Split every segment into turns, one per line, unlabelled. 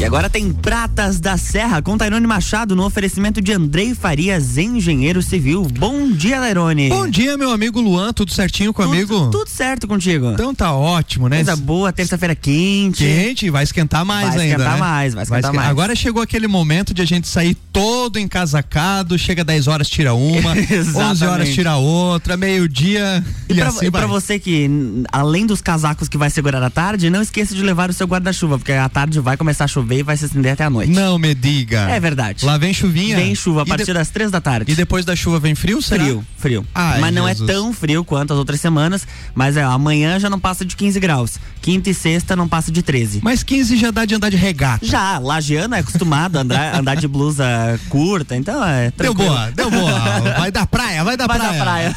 E agora tem Pratas da Serra com Tairone Machado no oferecimento de Andrei Farias, engenheiro civil. Bom dia, Tairone.
Bom dia, meu amigo Luan. Tudo certinho comigo?
Tudo, tudo certo contigo.
Então tá ótimo, né?
Coisa boa, terça-feira quente.
Quente, vai esquentar mais
vai
ainda.
Vai esquentar
né?
mais, vai esquentar vai mais.
Agora chegou aquele momento de a gente sair todo encasacado, chega 10 horas, tira uma, 11 horas, tira outra, meio-dia.
E, e, pra, assim e pra você que, além dos casacos que vai segurar à tarde, não esqueça de levar o seu guarda-chuva, porque à tarde vai começar a chover e vai se estender até a noite.
Não me diga.
É verdade.
Lá vem chuvinha?
Vem chuva a partir de... das três da tarde.
E depois da chuva vem frio, será?
Frio, frio.
Ai,
mas não
Jesus.
é tão frio quanto as outras semanas, mas é, amanhã já não passa de 15 graus. Quinta e sexta não passa de 13.
Mas 15 já dá de andar de regata.
Já, Lagiana é acostumado a andar, andar de blusa curta, então é
tranquilo. Deu boa, deu boa. Vai da praia, vai da
vai
praia.
Da praia.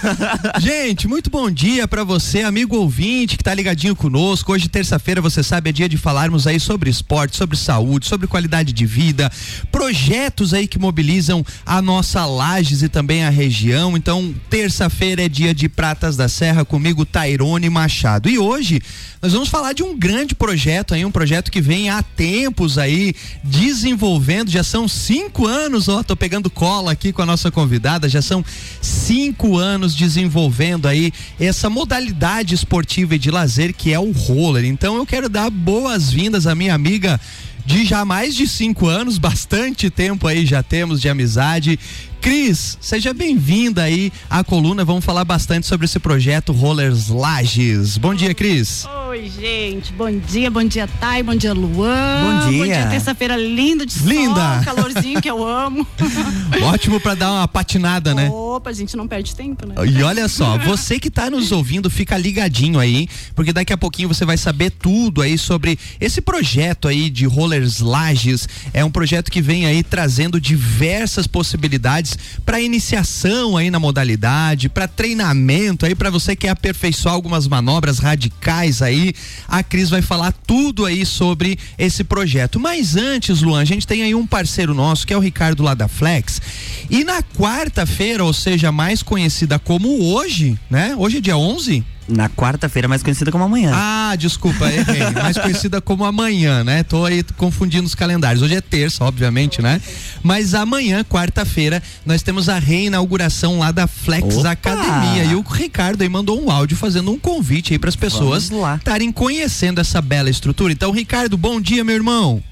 Gente, muito bom dia para você, amigo ouvinte que tá ligadinho conosco. Hoje, terça-feira, você sabe, é dia de falarmos aí sobre esporte, sobre saúde, sobre qualidade de vida, projetos aí que mobilizam a nossa Lages e também a região. Então, terça-feira é dia de Pratas da Serra comigo, Tairone Machado. E hoje nós vamos falar de um grande projeto aí, um projeto que vem há tempos aí desenvolvendo, já são cinco anos, ó, tô pegando cola aqui com a nossa convidada, já são cinco anos desenvolvendo aí essa modalidade esportiva e de lazer que é o roller. Então eu quero dar boas-vindas à minha amiga de já mais de cinco anos, bastante tempo aí já temos de amizade. Cris, seja bem-vinda aí à coluna. Vamos falar bastante sobre esse projeto Rollers Lages. Bom dia, Cris.
Oi, gente. Bom dia, bom dia, Thay, bom dia, Luan.
Bom dia.
Bom dia, terça-feira linda de
linda.
sol, calorzinho que eu amo.
Ótimo para dar uma patinada, né?
Opa, a gente não perde tempo, né?
E olha só, você que tá nos ouvindo, fica ligadinho aí, porque daqui a pouquinho você vai saber tudo aí sobre esse projeto aí de Rollers Lages. É um projeto que vem aí trazendo diversas possibilidades para iniciação aí na modalidade, para treinamento aí para você que quer aperfeiçoar algumas manobras radicais aí. A Cris vai falar tudo aí sobre esse projeto. Mas antes, Luan, a gente tem aí um parceiro nosso que é o Ricardo lá da Flex. E na quarta-feira, ou seja, mais conhecida como hoje, né? Hoje é dia 11?
Na quarta-feira, mais conhecida como amanhã.
Ah, desculpa, errei. mais conhecida como amanhã, né? Tô aí confundindo os calendários. Hoje é terça, obviamente, né? Mas amanhã, quarta-feira, nós temos a reinauguração lá da Flex
Opa!
Academia. E o Ricardo aí mandou um áudio fazendo um convite aí para as pessoas estarem conhecendo essa bela estrutura. Então, Ricardo, bom dia, meu irmão.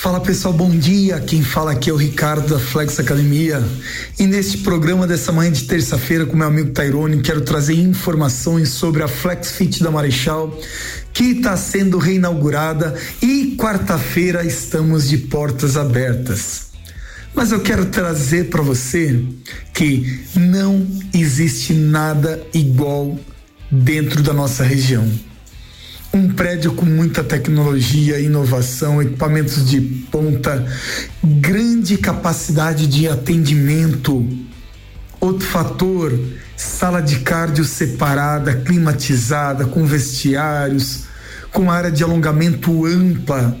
Fala pessoal, bom dia. Quem fala aqui é o Ricardo da Flex Academia. E neste programa dessa manhã de terça-feira com meu amigo Tairone, quero trazer informações sobre a Flex Fit da Marechal, que está sendo reinaugurada e quarta-feira estamos de portas abertas. Mas eu quero trazer para você que não existe nada igual dentro da nossa região um prédio com muita tecnologia, inovação, equipamentos de ponta, grande capacidade de atendimento. Outro fator, sala de cardio separada, climatizada, com vestiários, com área de alongamento ampla.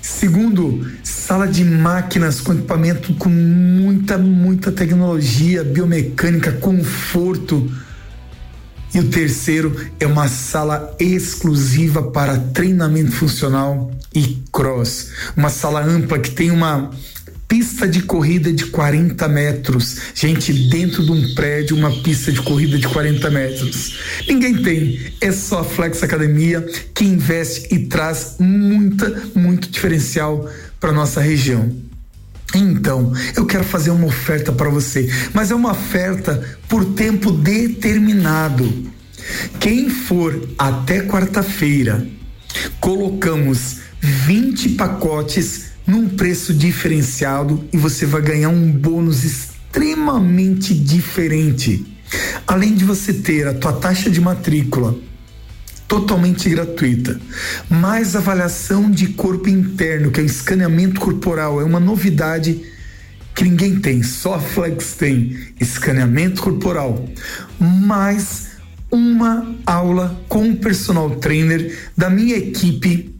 Segundo, sala de máquinas com equipamento com muita, muita tecnologia, biomecânica, conforto e o terceiro é uma sala exclusiva para treinamento funcional e cross. Uma sala ampla que tem uma pista de corrida de 40 metros. Gente, dentro de um prédio, uma pista de corrida de 40 metros. Ninguém tem. É só a Flex Academia que investe e traz muita, muito diferencial para nossa região. Então, eu quero fazer uma oferta para você, mas é uma oferta por tempo determinado. Quem for até quarta-feira, colocamos 20 pacotes num preço diferenciado e você vai ganhar um bônus extremamente diferente. Além de você ter a tua taxa de matrícula totalmente gratuita. Mais avaliação de corpo interno, que é o escaneamento corporal, é uma novidade que ninguém tem, só a Flex tem. Escaneamento corporal. Mais uma aula com o personal trainer da minha equipe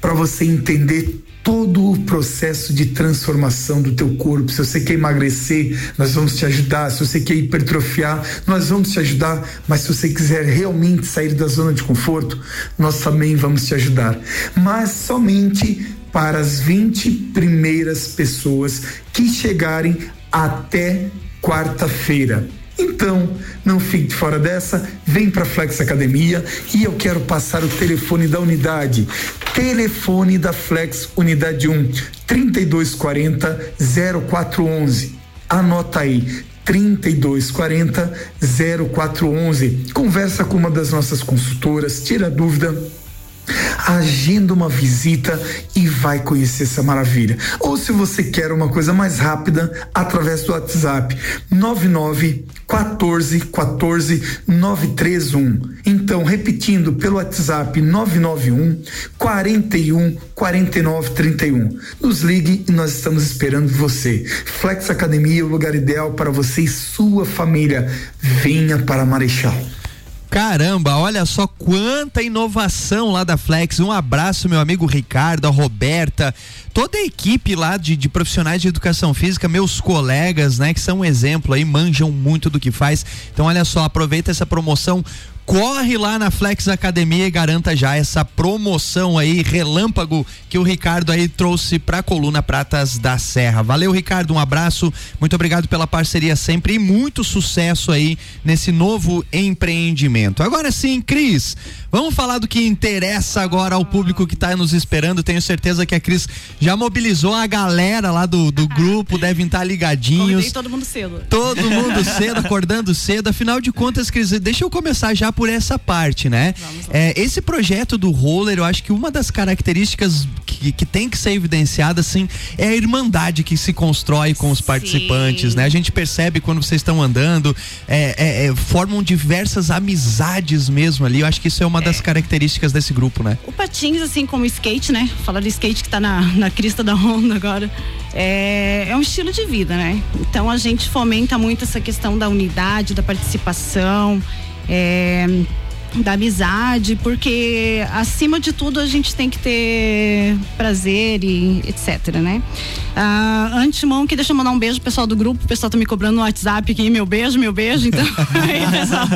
para você entender todo o processo de transformação do teu corpo. Se você quer emagrecer, nós vamos te ajudar. Se você quer hipertrofiar, nós vamos te ajudar. Mas se você quiser realmente sair da zona de conforto, nós também vamos te ajudar. Mas somente para as 20 primeiras pessoas que chegarem até quarta-feira. Então, não fique fora dessa, vem para Flex Academia e eu quero passar o telefone da unidade. Telefone da Flex Unidade 1, 3240 0411. Anota aí, 3240 0411. Conversa com uma das nossas consultoras, tira dúvida agenda uma visita e vai conhecer essa maravilha. Ou se você quer uma coisa mais rápida, através do WhatsApp 99 14 14 931. Então, repetindo pelo WhatsApp 991 41 49 31. Nos ligue e nós estamos esperando você. Flex Academia, o lugar ideal para você e sua família. Venha para Marechal.
Caramba, olha só quanta inovação lá da Flex. Um abraço, meu amigo Ricardo, a Roberta, toda a equipe lá de, de, profissionais de educação física, meus colegas, né, que são um exemplo aí, manjam muito do que faz. Então, olha só, aproveita essa promoção corre lá na Flex Academia e garanta já essa promoção aí, relâmpago, que o Ricardo aí trouxe pra coluna Pratas da Serra. Valeu, Ricardo, um abraço, muito obrigado pela parceria sempre e muito sucesso aí nesse novo empreendimento. Agora sim, Cris, vamos falar do que interessa agora ao público que está nos esperando. Tenho certeza que a Cris já mobilizou a galera lá do, do grupo, devem estar tá ligadinhos. Convidei
todo mundo cedo.
Todo mundo cedo, acordando cedo. Afinal de contas, Cris, deixa eu começar já por essa parte, né? É, esse projeto do roller, eu acho que uma das características que, que tem que ser evidenciada, assim, é a irmandade que se constrói com os Sim. participantes, né? A gente percebe quando vocês estão andando, é, é, é, formam diversas amizades mesmo ali. Eu acho que isso é uma das é. características desse grupo, né?
O patins, assim como o skate, né? Falar do skate que tá na, na crista da onda agora. É, é, um estilo de vida, né? Então a gente fomenta muito essa questão da unidade, da participação é, da amizade, porque acima de tudo a gente tem que ter prazer e etc, né? Ah, antemão, que deixa eu mandar um beijo pro pessoal do grupo, o pessoal tá me cobrando no WhatsApp aqui, meu beijo, meu beijo, então, aí, pessoal,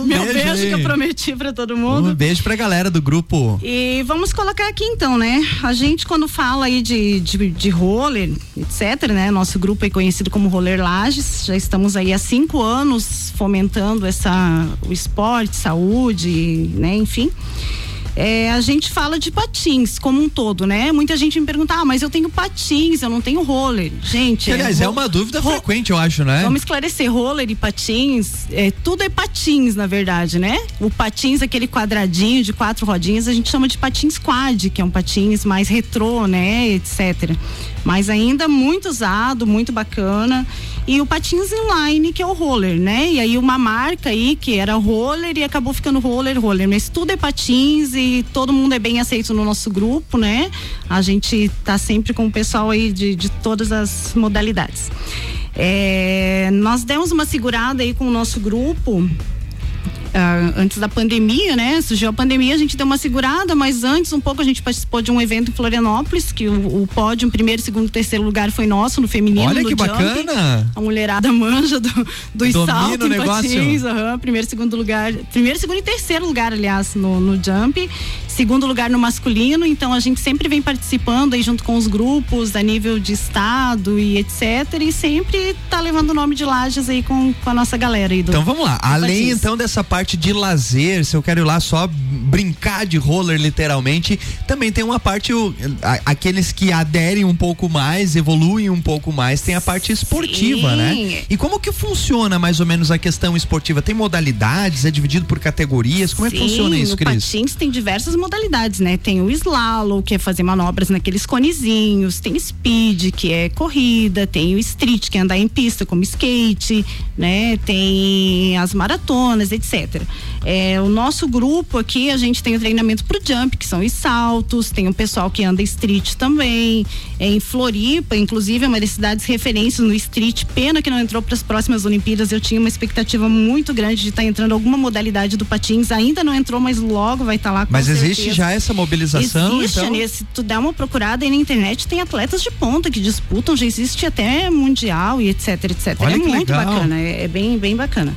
um meu beijo, beijo que eu prometi para todo mundo.
Um beijo pra galera do grupo.
E vamos colocar aqui então, né? A gente quando fala aí de, de, de roller, etc, né? Nosso grupo é conhecido como Roller Lages, já estamos aí há cinco anos fomentando essa, o esporte, saúde, né? Enfim. É, a gente fala de patins como um todo, né? Muita gente me pergunta, ah, mas eu tenho patins, eu não tenho roller. Gente.
aliás, é, é uma dúvida frequente, eu acho, né?
Vamos esclarecer, roller e patins, é, tudo é patins, na verdade, né? O patins, aquele quadradinho de quatro rodinhas, a gente chama de patins quad, que é um patins mais retrô, né? Etc. Mas ainda muito usado, muito bacana e o patins inline, que é o roller, né? E aí uma marca aí que era roller e acabou ficando roller, roller. Mas tudo é patins e todo mundo é bem aceito no nosso grupo, né? A gente tá sempre com o pessoal aí de, de todas as modalidades. É, nós demos uma segurada aí com o nosso grupo Uh, antes da pandemia, né? Surgiu a pandemia, a gente deu uma segurada, mas antes um pouco a gente participou de um evento em Florianópolis, que o, o pódio, primeiro, segundo, terceiro lugar foi nosso no feminino.
Olha que bacana!
A mulherada manja do, dos saltos em patins, uhum, primeiro, segundo lugar, primeiro, segundo e terceiro lugar, aliás, no, no jump segundo lugar no masculino, então a gente sempre vem participando aí junto com os grupos a nível de estado e etc. E sempre tá levando o nome de Lages aí com, com a nossa galera aí do,
Então vamos lá, além então dessa parte de lazer, se eu quero ir lá só brincar de roller literalmente, também tem uma parte, o, a, aqueles que aderem um pouco mais, evoluem um pouco mais, tem a parte esportiva, né? Sim. né? E como que funciona mais ou menos a questão esportiva? Tem modalidades, é dividido por categorias? Como Sim, é que funciona isso, Cris?
Patins tem diversas modalidades modalidades, né? Tem o slalom, que é fazer manobras naqueles conezinhos, tem speed, que é corrida, tem o street, que é andar em pista, como skate, né? Tem as maratonas, etc. É, o nosso grupo aqui, a gente tem o treinamento pro jump, que são os saltos, tem o pessoal que anda street também. É, em Floripa, inclusive, é uma das cidades referências no street. Pena que não entrou para as próximas Olimpíadas. Eu tinha uma expectativa muito grande de estar tá entrando alguma modalidade do patins. Ainda não entrou, mas logo vai estar tá lá.
mas certeza. existe já essa mobilização?
Existe,
então?
se tu der uma procurada aí na internet, tem atletas de ponta que disputam, já existe até mundial e etc, etc. Olha é muito legal. bacana, é, é bem, bem bacana.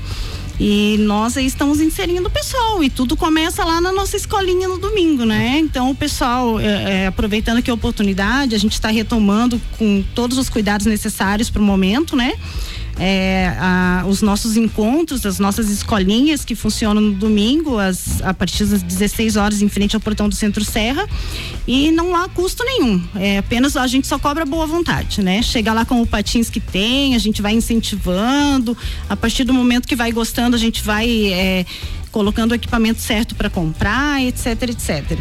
E nós aí estamos inserindo o pessoal e tudo começa lá na nossa escolinha no domingo, né? Então o pessoal, é, é, aproveitando que a oportunidade, a gente está retomando com todos os cuidados necessários para o momento, né? É, a, os nossos encontros, as nossas escolinhas que funcionam no domingo, as, a partir das 16 horas, em frente ao portão do Centro Serra. E não há custo nenhum. É apenas a gente só cobra boa vontade, né? Chega lá com o patins que tem, a gente vai incentivando. A partir do momento que vai gostando, a gente vai é, colocando o equipamento certo para comprar, etc, etc.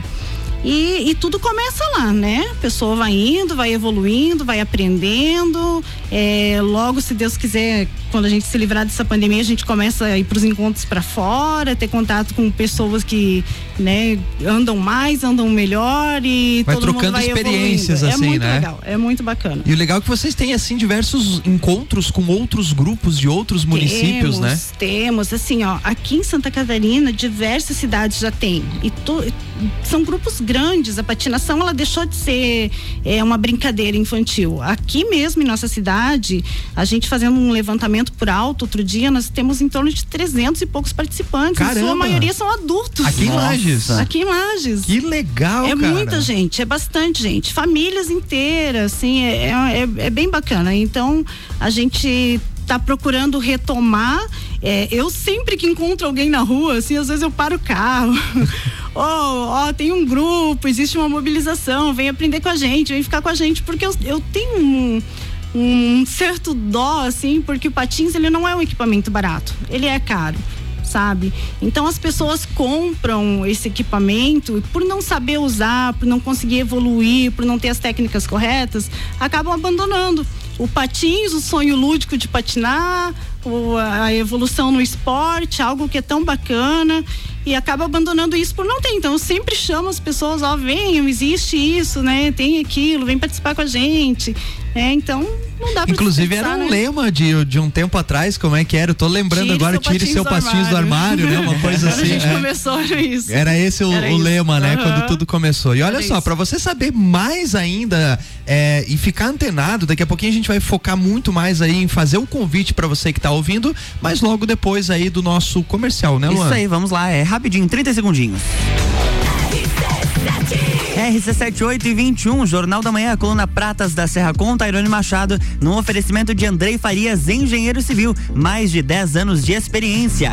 E, e, tudo começa lá, né? A pessoa vai indo, vai evoluindo, vai aprendendo. É, logo, se Deus quiser, quando a gente se livrar dessa pandemia, a gente começa a ir para os encontros para fora, ter contato com pessoas que né, andam mais, andam melhor e
vai
todo
trocando
mundo vai
experiências
evoluindo.
assim,
é muito
né?
legal, é muito bacana.
E o legal é que vocês têm assim diversos encontros com outros grupos de outros municípios,
temos,
né?
Temos, assim, ó, aqui em Santa Catarina, diversas cidades já tem. E to, são grupos grandes. A patinação ela deixou de ser é, uma brincadeira infantil. Aqui mesmo em nossa cidade, a gente fazendo um levantamento por alto outro dia, nós temos em torno de 300 e poucos participantes.
Caramba.
A sua maioria são adultos.
Aqui em Lages.
Aqui em Lages.
Que legal,
É
cara.
muita gente, é bastante gente, famílias inteiras, assim, é, é, é bem bacana. Então, a gente tá procurando retomar. É, eu sempre que encontro alguém na rua, assim, às vezes eu paro o carro. Ó, oh, oh, tem um grupo, existe uma mobilização, vem aprender com a gente, vem ficar com a gente, porque eu, eu tenho um, um certo dó, assim, porque o patins ele não é um equipamento barato, ele é caro sabe? Então as pessoas compram esse equipamento e por não saber usar, por não conseguir evoluir, por não ter as técnicas corretas, acabam abandonando. O patins, o sonho lúdico de patinar, o, a evolução no esporte, algo que é tão bacana e acaba abandonando isso por não ter. Então eu sempre chamo as pessoas, ó, venham, existe isso, né? Tem aquilo, vem participar com a gente. É, então não dá pra
Inclusive era um
né?
lema de, de um tempo atrás, como é que era? Eu tô lembrando
tire
agora,
seu
tire seu patins do armário, né? Uma coisa
Quando
assim.
a gente
é.
começou era isso.
Era esse o,
Era
o
isso.
lema, né?
Aham.
Quando tudo começou. E olha
Era
só, para você saber mais ainda é, e ficar antenado, daqui a pouquinho a gente vai focar muito mais aí em fazer o convite para você que tá ouvindo, mas logo depois aí do nosso comercial, né, Luan?
Isso aí, vamos lá, é rapidinho, 30 segundinhos. RC78 e 21, Jornal da Manhã, coluna Pratas da Serra com Tairone Machado, no oferecimento de Andrei Farias, engenheiro civil, mais de 10 anos de experiência.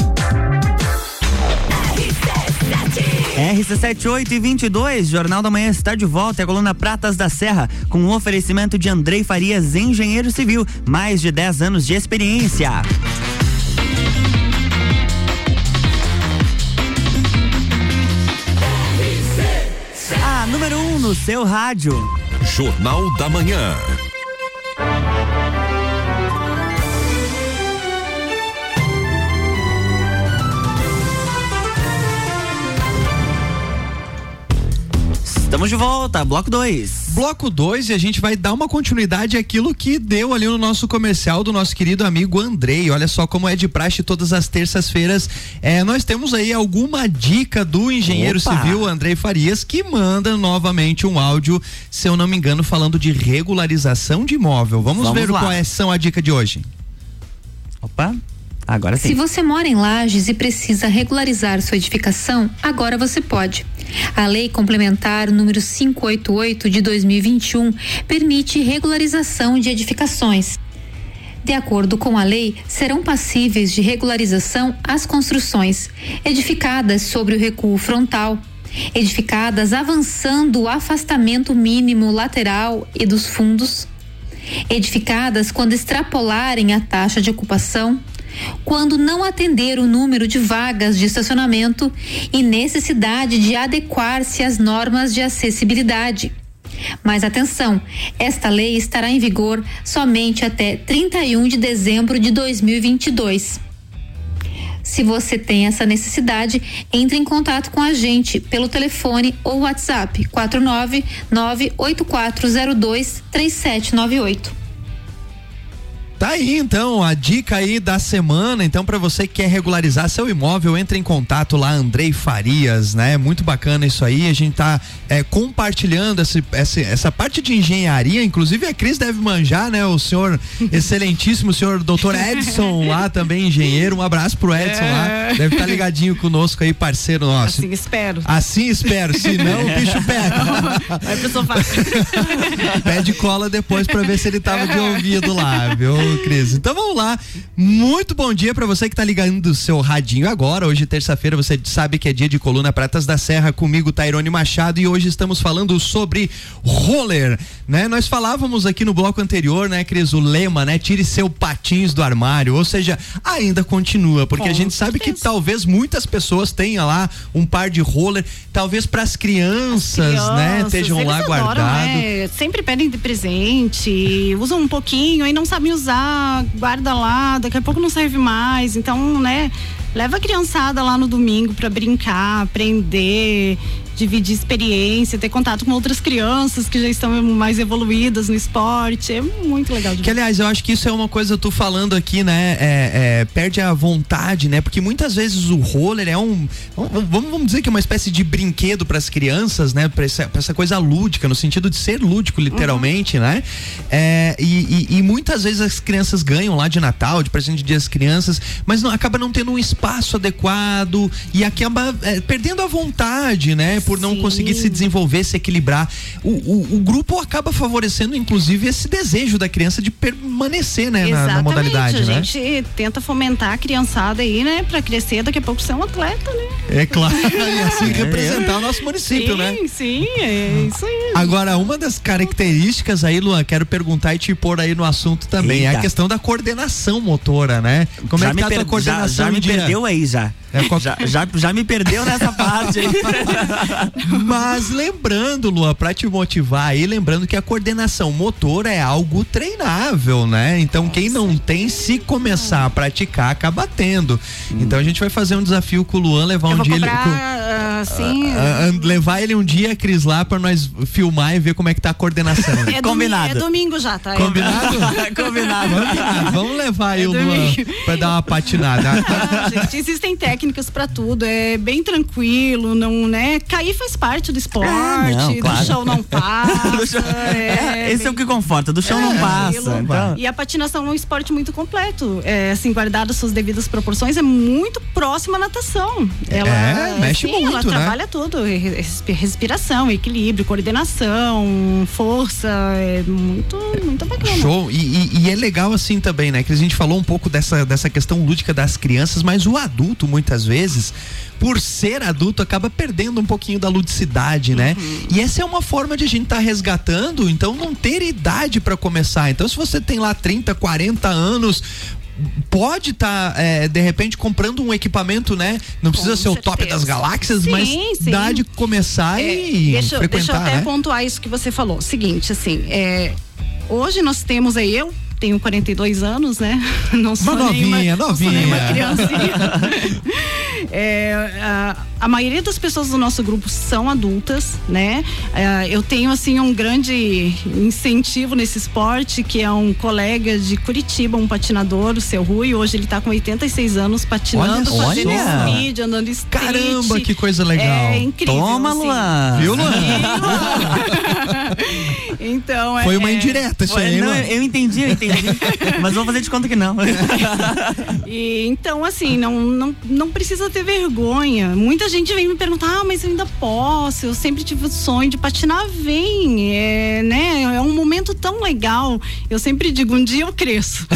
RC78 e 22, Jornal da Manhã está de volta. É a coluna Pratas da Serra, com o oferecimento de Andrei Farias, engenheiro civil, mais de 10 anos de experiência. A número 1 um no seu rádio.
Jornal da Manhã.
Estamos de volta, bloco 2.
Bloco 2 e a gente vai dar uma continuidade àquilo que deu ali no nosso comercial do nosso querido amigo Andrei. Olha só como é de praxe todas as terças-feiras. É, nós temos aí alguma dica do engenheiro
Opa.
civil Andrei Farias que manda novamente um áudio, se eu não me engano, falando de regularização de imóvel. Vamos,
Vamos
ver
lá.
qual é são a dica de hoje.
Opa, agora
Se
sim.
você mora em Lages e precisa regularizar sua edificação, agora você pode. A Lei Complementar número 588 de 2021 permite regularização de edificações. De acordo com a lei, serão passíveis de regularização as construções edificadas sobre o recuo frontal, edificadas avançando o afastamento mínimo lateral e dos fundos, edificadas quando extrapolarem a taxa de ocupação, quando não atender o número de vagas de estacionamento e necessidade de adequar-se às normas de acessibilidade. Mas atenção, esta lei estará em vigor somente até 31 de dezembro de 2022. Se você tem essa necessidade, entre em contato com a gente pelo telefone ou WhatsApp 49 98402 3798.
Tá aí então a dica aí da semana. Então para você que quer regularizar seu imóvel, entre em contato lá Andrei Farias, né? Muito bacana isso aí. A gente tá é, compartilhando esse, essa, essa parte de engenharia, inclusive a Cris deve manjar, né? O senhor excelentíssimo senhor doutor Edson lá também engenheiro. Um abraço pro Edson é. lá. Deve estar tá ligadinho conosco aí, parceiro nosso.
Assim espero.
Assim espero. Se não, o bicho pega.
Vai pro sofá.
Pede cola depois para ver se ele tava de ouvido lá, viu? Cris. Então vamos lá. Muito bom dia para você que tá ligando o seu radinho agora. Hoje, terça-feira, você sabe que é dia de coluna Pratas da Serra comigo, Tairone Machado, e hoje estamos falando sobre roller, né? Nós falávamos aqui no bloco anterior, né, Cris, o lema, né? Tire seu patins do armário, ou seja, ainda continua, porque a gente sabe que talvez muitas pessoas tenham lá um par de roller, talvez para as crianças, né, estejam lá guardados.
Né? Sempre pedem de presente, usam um pouquinho e não sabem usar guarda lá, daqui a pouco não serve mais. Então, né, leva a criançada lá no domingo para brincar, aprender dividir experiência, ter contato com outras crianças que já estão mais evoluídas no esporte. É muito legal.
que, aliás, eu acho que isso é uma coisa, tu falando aqui, né? É, é, perde a vontade, né? Porque muitas vezes o roller é um. Vamos, vamos dizer que é uma espécie de brinquedo para as crianças, né? Para essa, essa, coisa lúdica, no sentido de ser lúdico, literalmente, uhum. né? É, e, e, e, muitas vezes as crianças ganham lá de Natal, de presente de dia das crianças, mas não, acaba não tendo um espaço adequado e acaba é, perdendo a vontade, né? por não Sim. conseguir se desenvolver, se equilibrar. O, o, o, grupo acaba favorecendo, inclusive, esse desejo da criança de permanecer, né, na, na, modalidade.
A
né?
gente tenta fomentar a criançada aí, né, para crescer daqui a pouco ser um atleta, né?
É claro, e assim é. representar o nosso município,
sim,
né?
Sim, sim, é isso aí.
Agora, uma das características aí, Luan, quero perguntar e te pôr aí no assunto também, Eita. é a questão da coordenação motora, né?
Como já é que tá a tua coordenação? Já, já me perdeu aí já. É, qual... já, já, já me perdeu nessa parte aí.
Mas lembrando, Lua, para te motivar aí, lembrando que a coordenação motor é algo treinável, né? Então quem não tem, se começar a praticar, acaba tendo. Hum. Então a gente vai fazer um desafio com o Luan, levar
Eu
um dia
comprar, ele. Uh, assim,
uh, uh, levar ele um dia, Cris, lá pra nós filmar e ver como é que tá a coordenação.
É Combinado. Domingo, é domingo já, tá?
Combinado?
Combinado.
Vamos, vamos levar aí é o Luan pra dar uma patinada.
Ah, gente, existem técnicas para tudo, é bem tranquilo, não, né? Cair faz parte do esporte, é, não, claro. do chão não passa. chão,
é, é, esse bem... é o que conforta, do chão é, não passa. Então.
E a patinação é um esporte muito completo. É, assim, guardado suas devidas proporções, é muito próxima à natação. Ela,
é, mexe sim, muito,
ela
né?
trabalha tudo, respiração, equilíbrio, coordenação, força, é muito, muito bacana.
Show, e, e, e, é legal assim também, né? Que a gente falou um pouco dessa, dessa questão lúdica das crianças, mas o adulto muitas vezes por ser adulto, acaba perdendo um pouquinho da ludicidade, né? Uhum. E essa é uma forma de a gente estar tá resgatando, então não ter idade para começar. Então, se você tem lá 30, 40 anos, pode estar tá, é, de repente comprando um equipamento, né? Não precisa Com ser certeza. o top das galáxias, sim, mas sim. dá de começar é, e deixa, frequentar, deixa eu
até
né?
pontuar isso que você falou. Seguinte, assim, é, hoje nós temos aí eu tenho 42 anos, né? Não sou
uma novinha,
nenhuma,
novinha. Não sou nenhuma
criancinha. é, a, a, maioria das pessoas do nosso grupo são adultas, né? É, eu tenho assim um grande incentivo nesse esporte, que é um colega de Curitiba, um patinador, o seu Rui. Hoje ele está com 86 anos patinando, olha, fazendo olha. speed, andando street.
Caramba, que coisa legal.
É incrível.
Toma,
assim.
Luan.
Viu, Luan?
então, é,
Foi uma indireta isso aí,
não, Eu entendi, eu entendi. Mas vou fazer de conta que não.
e, então, assim, não, não, não precisa ter vergonha. Muita gente vem me perguntar, ah, mas eu ainda posso. Eu sempre tive o sonho de patinar. Vem, é, né? É um momento tão legal. Eu sempre digo, um dia eu cresço.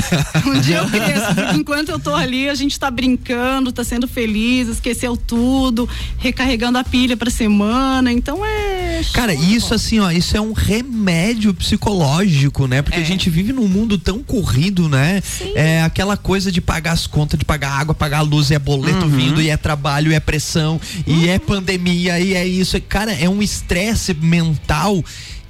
um dia eu cresço. Porque enquanto eu tô ali, a gente tá brincando, tá sendo feliz, esqueceu tudo, recarregando a pilha pra semana. Então é.
Cara, isso assim, ó, isso é um remédio psicológico, né? Porque é. a gente vive num mundo tão corrido, né? Sim. É aquela coisa de pagar as contas, de pagar água, pagar a luz, e é boleto uhum. vindo, e é trabalho, e é pressão, uhum. e é pandemia, e é isso. Cara, é um estresse mental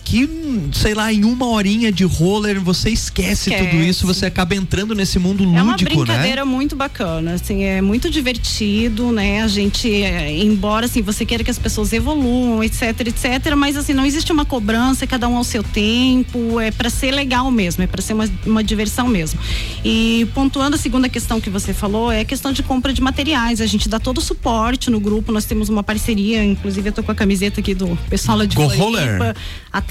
que, sei lá, em uma horinha de roller você esquece, esquece. tudo isso, você acaba entrando nesse mundo lúdico, né?
É uma brincadeira né? muito bacana, assim, é muito divertido, né? A gente, é, embora assim, você queira que as pessoas evoluam, etc, etc, mas assim, não existe uma cobrança, cada um ao seu tempo, é para ser legal mesmo, é para ser uma, uma diversão mesmo. E pontuando a segunda questão que você falou, é a questão de compra de materiais, a gente dá todo o suporte no grupo, nós temos uma parceria, inclusive eu tô com a camiseta aqui do pessoal lá de
Go Roller.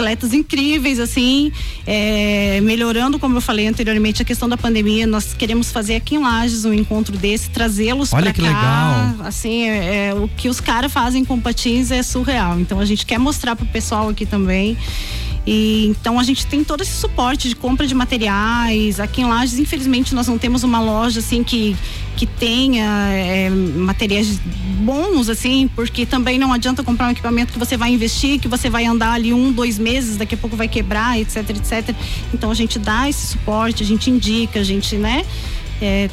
Atletas incríveis, assim, é, melhorando, como eu falei anteriormente, a questão da pandemia. Nós queremos fazer aqui em Lages um encontro desse, trazê-los para cá.
que legal.
Assim, é, é, o que os caras fazem com patins é surreal. Então a gente quer mostrar pro pessoal aqui também. E, então a gente tem todo esse suporte de compra de materiais. Aqui em Lages, infelizmente, nós não temos uma loja assim que, que tenha é, materiais bons, assim, porque também não adianta comprar um equipamento que você vai investir, que você vai andar ali um, dois meses, daqui a pouco vai quebrar, etc, etc. Então a gente dá esse suporte, a gente indica, a gente, né? É,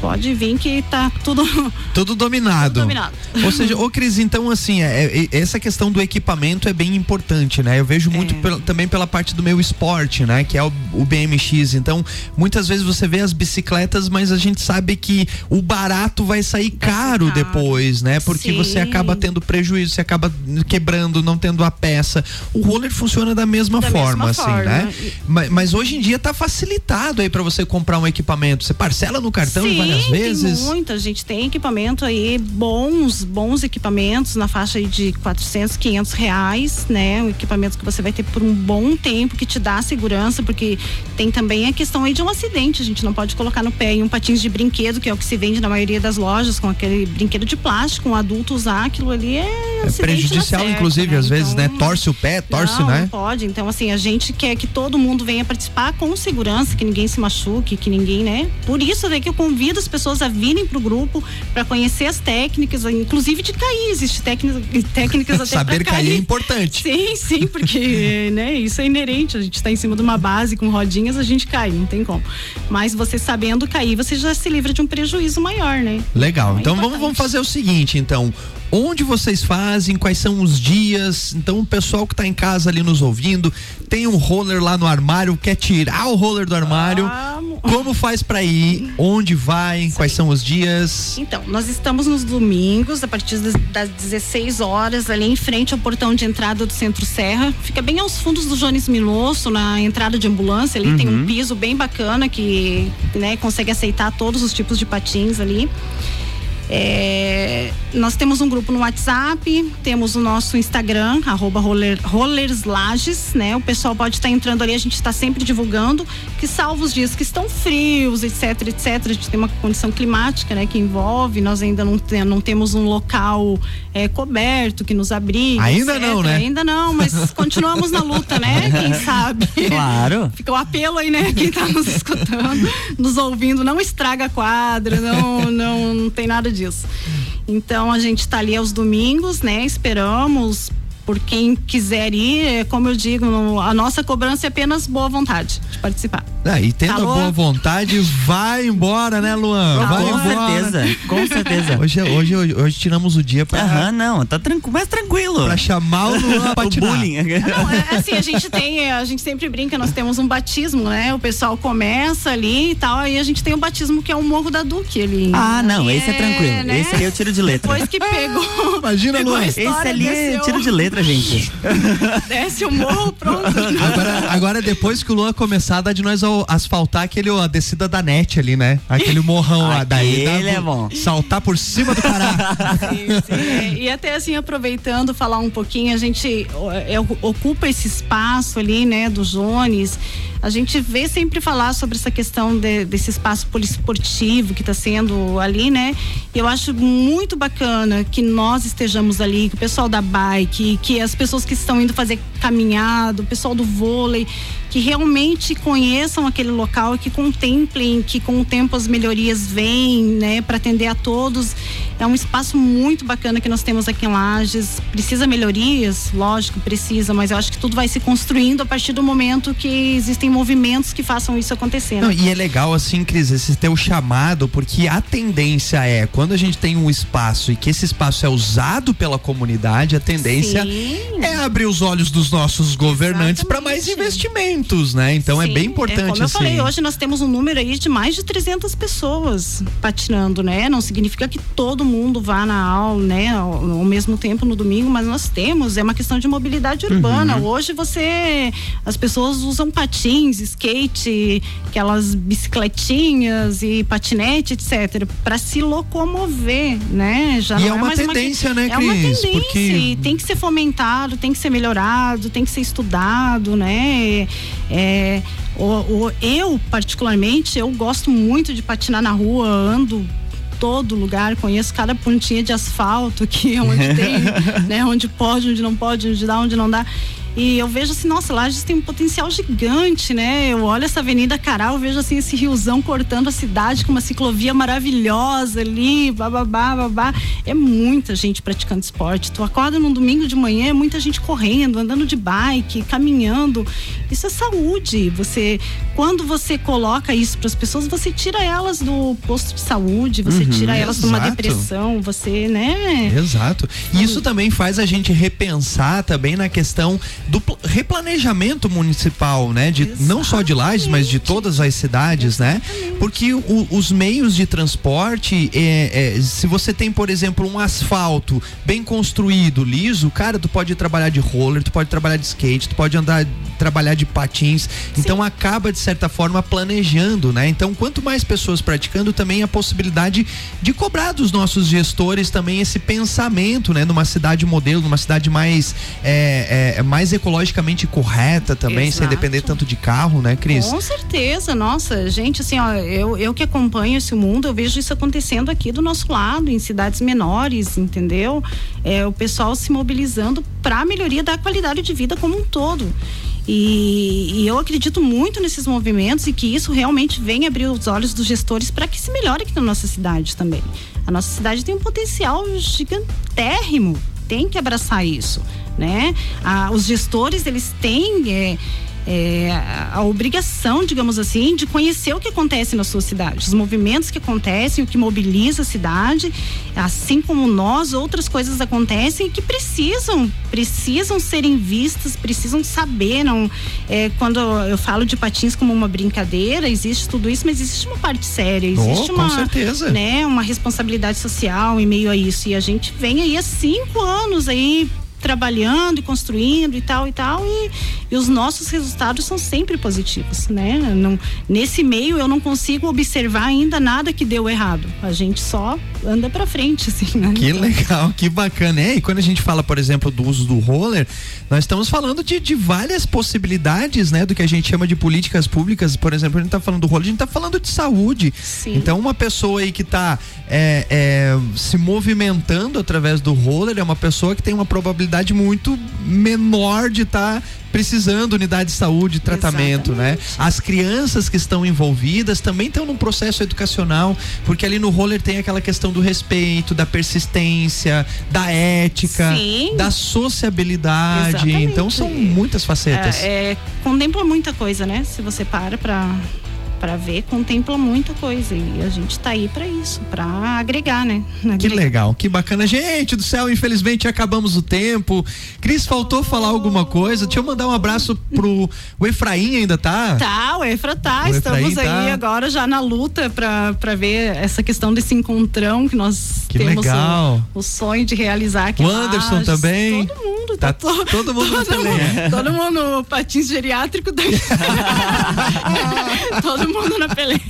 pode vir que tá tudo
tudo dominado.
Tudo dominado.
Ou seja, ô Cris, então assim, é, é, essa questão do equipamento é bem importante, né? Eu vejo muito é. também pela parte do meu esporte, né? Que é o, o, BMX. Então, muitas vezes você vê as bicicletas, mas a gente sabe que o barato vai sair caro, caro, depois, né? Porque Sim. você acaba tendo prejuízo, você acaba quebrando, não tendo a peça. O roller funciona da mesma da forma, mesma assim, forma. né? Mas, mas, hoje em dia tá facilitado aí para você comprar um equipamento. Você parcela no cartão
Sim.
e vai às vezes?
Tem muito, a gente tem equipamento aí, bons, bons equipamentos na faixa de 400, 500 reais, né? Um equipamento que você vai ter por um bom tempo, que te dá segurança, porque tem também a questão aí de um acidente, a gente não pode colocar no pé em um patins de brinquedo, que é o que se vende na maioria das lojas, com aquele brinquedo de plástico, um adulto usar aquilo ali é
É prejudicial, certo, inclusive, né? às então, vezes, né? Torce o pé, torce,
não,
né?
Não pode, então assim, a gente quer que todo mundo venha participar com segurança, que ninguém se machuque, que ninguém, né? Por isso é que eu convido as pessoas a virem para o grupo para conhecer as técnicas, inclusive de cair. Existe técnicas, técnicas até
Saber cair. cair é importante.
Sim, sim, porque né, isso é inerente. A gente está em cima de uma base com rodinhas, a gente cai, não tem como. Mas você sabendo cair, você já se livra de um prejuízo maior, né?
Legal. É então vamos, vamos fazer o seguinte, então onde vocês fazem, quais são os dias. Então, o pessoal que está em casa ali nos ouvindo, tem um roller lá no armário, quer tirar o roller do armário. Como faz para ir? Onde vai? Quais são os dias?
Então, nós estamos nos domingos, a partir das 16 horas, ali em frente ao portão de entrada do Centro Serra. Fica bem aos fundos do Jones Milosso, na entrada de ambulância. Ali uhum. tem um uhum. piso bem bacana que né, consegue aceitar todos os tipos de patins ali. É, nós temos um grupo no WhatsApp, temos o nosso Instagram, arroba roller, rollerslages, né? O pessoal pode estar tá entrando ali, a gente está sempre divulgando que salvo os dias que estão frios, etc, etc. A gente tem uma condição climática, né? Que envolve, nós ainda não, tem, não temos um local é, coberto que nos abrigue.
Ainda etc. não, né?
Ainda não, mas continuamos na luta, né? Quem sabe?
Claro.
Fica o apelo aí, né? Quem está nos escutando, nos ouvindo, não estraga a quadra, não, não, não tem nada disso. Então a gente está ali aos domingos, né? Esperamos por quem quiser ir, é como eu digo, a nossa cobrança é apenas boa vontade de participar.
Ah, e tendo Alô? boa vontade, vai embora, né, Luan?
Ah,
vai
com
embora.
certeza, com certeza.
Hoje, hoje, hoje, hoje tiramos o dia para.
Aham, não, tá tranquilo, mais tranquilo.
Pra chamar o Luan pra
o bullying.
Não, é, assim, a gente tem, a gente sempre brinca, nós temos um batismo, né? O pessoal começa ali e tal, aí a gente tem o um batismo que é o Morro da Duque ali.
Ah, não, esse é, é tranquilo. Né? Esse ali eu tiro de letra.
Depois que pegou.
Imagina,
pegou
Luan.
Esse ali é tiro de letra, gente.
Desce o morro, pronto.
Agora, agora, depois que o Luan começar, dá de nós asfaltar aquele, a descida da net ali, né? Aquele morrão lá. Daí
Ele é bom.
Saltar por cima do cará.
Sim, sim. E até assim, aproveitando, falar um pouquinho, a gente é, ocupa esse espaço ali, né, do Jones a gente vê sempre falar sobre essa questão de, desse espaço poliesportivo que está sendo ali, né? E eu acho muito bacana que nós estejamos ali, que o pessoal da bike, que as pessoas que estão indo fazer caminhada, o pessoal do vôlei, que realmente conheçam aquele local e que contemplem que com o tempo as melhorias vêm, né, para atender a todos É um espaço muito bacana que nós temos aqui em Lages. Precisa melhorias, lógico, precisa, mas eu acho que tudo vai se construindo a partir do momento que existem movimentos que façam isso acontecer. Né?
Não, e é legal assim, Cris, esse teu chamado, porque a tendência é quando a gente tem um espaço e que esse espaço é usado pela comunidade, a tendência Sim. é abrir os olhos dos nossos governantes para mais investimentos, né? Então Sim. é bem importante é, como eu
assim. falei, hoje nós temos um número aí de mais de 300 pessoas patinando, né? Não significa que todo mundo vá na aula, né, ao, ao mesmo tempo no domingo, mas nós temos, é uma questão de mobilidade urbana. Uhum. Hoje você as pessoas usam patins, skate, aquelas bicicletinhas e patinete, etc, para se locomover, né?
Já e é, é uma tendência, uma, né, Cris?
É uma tendência Porque... e tem que ser fomentado, tem que ser melhorado, tem que ser estudado, né? É, o, o, eu, particularmente, eu gosto muito de patinar na rua, ando todo lugar, conheço cada pontinha de asfalto que é onde tem, né, onde pode, onde não pode, onde dá, onde não dá. E eu vejo assim, nossa, Lages tem um potencial gigante, né? Eu olho essa Avenida Caral, vejo assim esse riozão cortando a cidade com uma ciclovia maravilhosa ali, bababá, babá. É muita gente praticando esporte. Tu acorda num domingo de manhã, é muita gente correndo, andando de bike, caminhando. Isso é saúde. Você, quando você coloca isso para as pessoas, você tira elas do posto de saúde, você uhum, tira elas de uma depressão, você, né?
Exato. E isso também faz a gente repensar também na questão do replanejamento municipal, né? De, não só de Lages, mas de todas as cidades, né? Porque o, os meios de transporte, é, é, se você tem, por exemplo, um asfalto bem construído, liso, cara, tu pode trabalhar de roller, tu pode trabalhar de skate, tu pode andar, trabalhar de patins. Então acaba, de certa forma, planejando, né? Então, quanto mais pessoas praticando, também a possibilidade de cobrar dos nossos gestores também esse pensamento, né? Numa cidade modelo, numa cidade mais, é, é mais ecologicamente correta também, Exato. sem depender tanto de carro, né, Cris?
Com certeza, nossa, gente, assim, ó, eu, eu que acompanho esse mundo, eu vejo isso acontecendo aqui do nosso lado, em cidades menores, entendeu? É, o pessoal se mobilizando para a melhoria da qualidade de vida como um todo. E, e, eu acredito muito nesses movimentos e que isso realmente vem abrir os olhos dos gestores para que se melhore aqui na nossa cidade também. A nossa cidade tem um potencial gigantérrimo, tem que abraçar isso né? Ah, os gestores eles têm é, é, a obrigação, digamos assim, de conhecer o que acontece na sua cidade, os movimentos que acontecem, o que mobiliza a cidade, assim como nós, outras coisas acontecem que precisam, precisam serem vistas, precisam saber, não, é, quando eu falo de patins como uma brincadeira, existe tudo isso, mas existe uma parte séria, existe
oh,
uma,
certeza.
né, uma responsabilidade social em meio a isso e a gente vem aí há cinco anos aí trabalhando e construindo e tal e tal e, e os nossos resultados são sempre positivos, né? Não, nesse meio eu não consigo observar ainda nada que deu errado. A gente só anda para frente, assim. Né?
Que legal, que bacana. É, e quando a gente fala, por exemplo, do uso do roller, nós estamos falando de, de várias possibilidades, né? Do que a gente chama de políticas públicas. Por exemplo, a gente está falando do roller, a gente está falando de saúde. Sim. Então, uma pessoa aí que está é, é, se movimentando através do roller é uma pessoa que tem uma probabilidade muito menor de estar tá precisando unidade de saúde, tratamento, né? Exatamente. né? As crianças que estão envolvidas também estão num processo educacional, porque ali no roller tem aquela questão do respeito, da persistência, da ética, Sim. da sociabilidade. Exatamente. Então são muitas facetas.
É, é, contempla muita coisa, né? Se você para para para ver, contempla muita coisa e a gente está aí para isso, para agregar, né? Agregar.
Que legal, que bacana. Gente do céu, infelizmente acabamos o tempo. Cris, faltou falar alguma coisa? Deixa eu mandar um abraço pro o Efraim ainda tá?
Tá, o Efra tá. O Estamos Efraim aí tá. agora já na luta para ver essa questão desse encontrão que nós
que
temos
legal.
O, o sonho de realizar. Que
o Anderson também.
Todo mundo,
tá, tá todo, todo mundo todo,
mundo, todo mundo patins geriátrico. todo mundo mundo na peleira.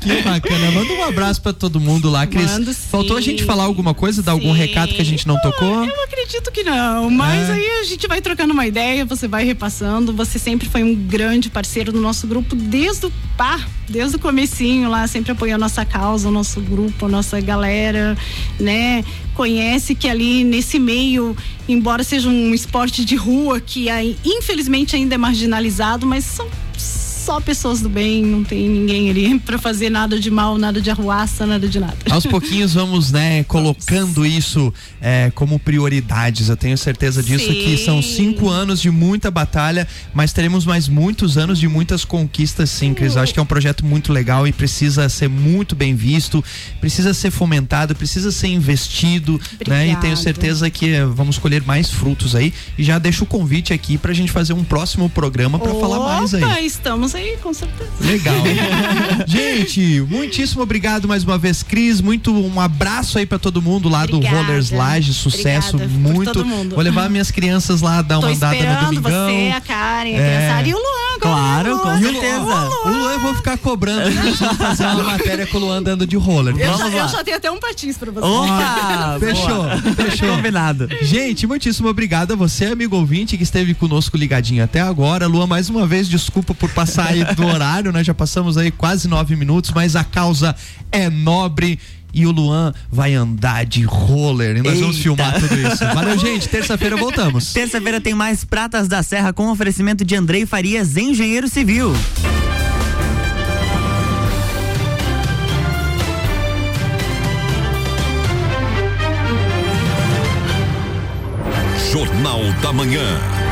Que bacana. Manda um abraço pra todo mundo lá, Cris. Mando, Faltou a gente falar alguma coisa, dar sim. algum recado que a gente não tocou?
Eu acredito que não, mas é. aí a gente vai trocando uma ideia, você vai repassando. Você sempre foi um grande parceiro do nosso grupo desde o pá, desde o comecinho lá, sempre apoiou a nossa causa, o nosso grupo, a nossa galera, né? Conhece que ali nesse meio, embora seja um esporte de rua que aí, infelizmente ainda é marginalizado, mas são só pessoas do bem, não tem ninguém ali para fazer nada de mal, nada de arruaça, nada de nada.
Aos pouquinhos vamos, né, colocando isso é, como prioridades. Eu tenho certeza disso
Sim.
que são cinco anos de muita batalha, mas teremos mais muitos anos de muitas conquistas, sim, Cris. Eu acho que é um projeto muito legal e precisa ser muito bem visto, precisa ser fomentado, precisa ser investido, né? E tenho
Obrigada.
certeza que vamos colher mais frutos aí. E já deixo o convite aqui pra gente fazer um próximo programa pra falar mais aí.
Opa, aí, com certeza.
Legal. Gente, muitíssimo obrigado mais uma vez, Cris. Muito um abraço aí pra todo mundo lá do
Obrigada.
Rollers Laje. Sucesso
Obrigada
muito.
todo mundo.
Vou levar minhas crianças lá dar
Tô
uma andada no domingão.
você, a Karen, a
É.
criançada e o Luan.
Claro, com
Luan.
certeza.
O Luan eu vou ficar cobrando nós vamos fazer uma matéria com o Luan andando de roller.
Eu já, eu já tenho até um patins pra você.
Opa!
Fechou, fechou.
Combinado.
Gente, muitíssimo obrigado a você, amigo ouvinte, que esteve conosco ligadinho até agora. Lua, mais uma vez, desculpa por passar aí do horário, né? Já passamos aí quase nove minutos, mas a causa é nobre. E o Luan vai andar de roller. E nós vamos
Eita.
filmar tudo isso. Valeu, gente. Terça-feira voltamos.
Terça-feira tem mais Pratas da Serra com oferecimento de Andrei Farias, engenheiro civil.
Jornal da Manhã.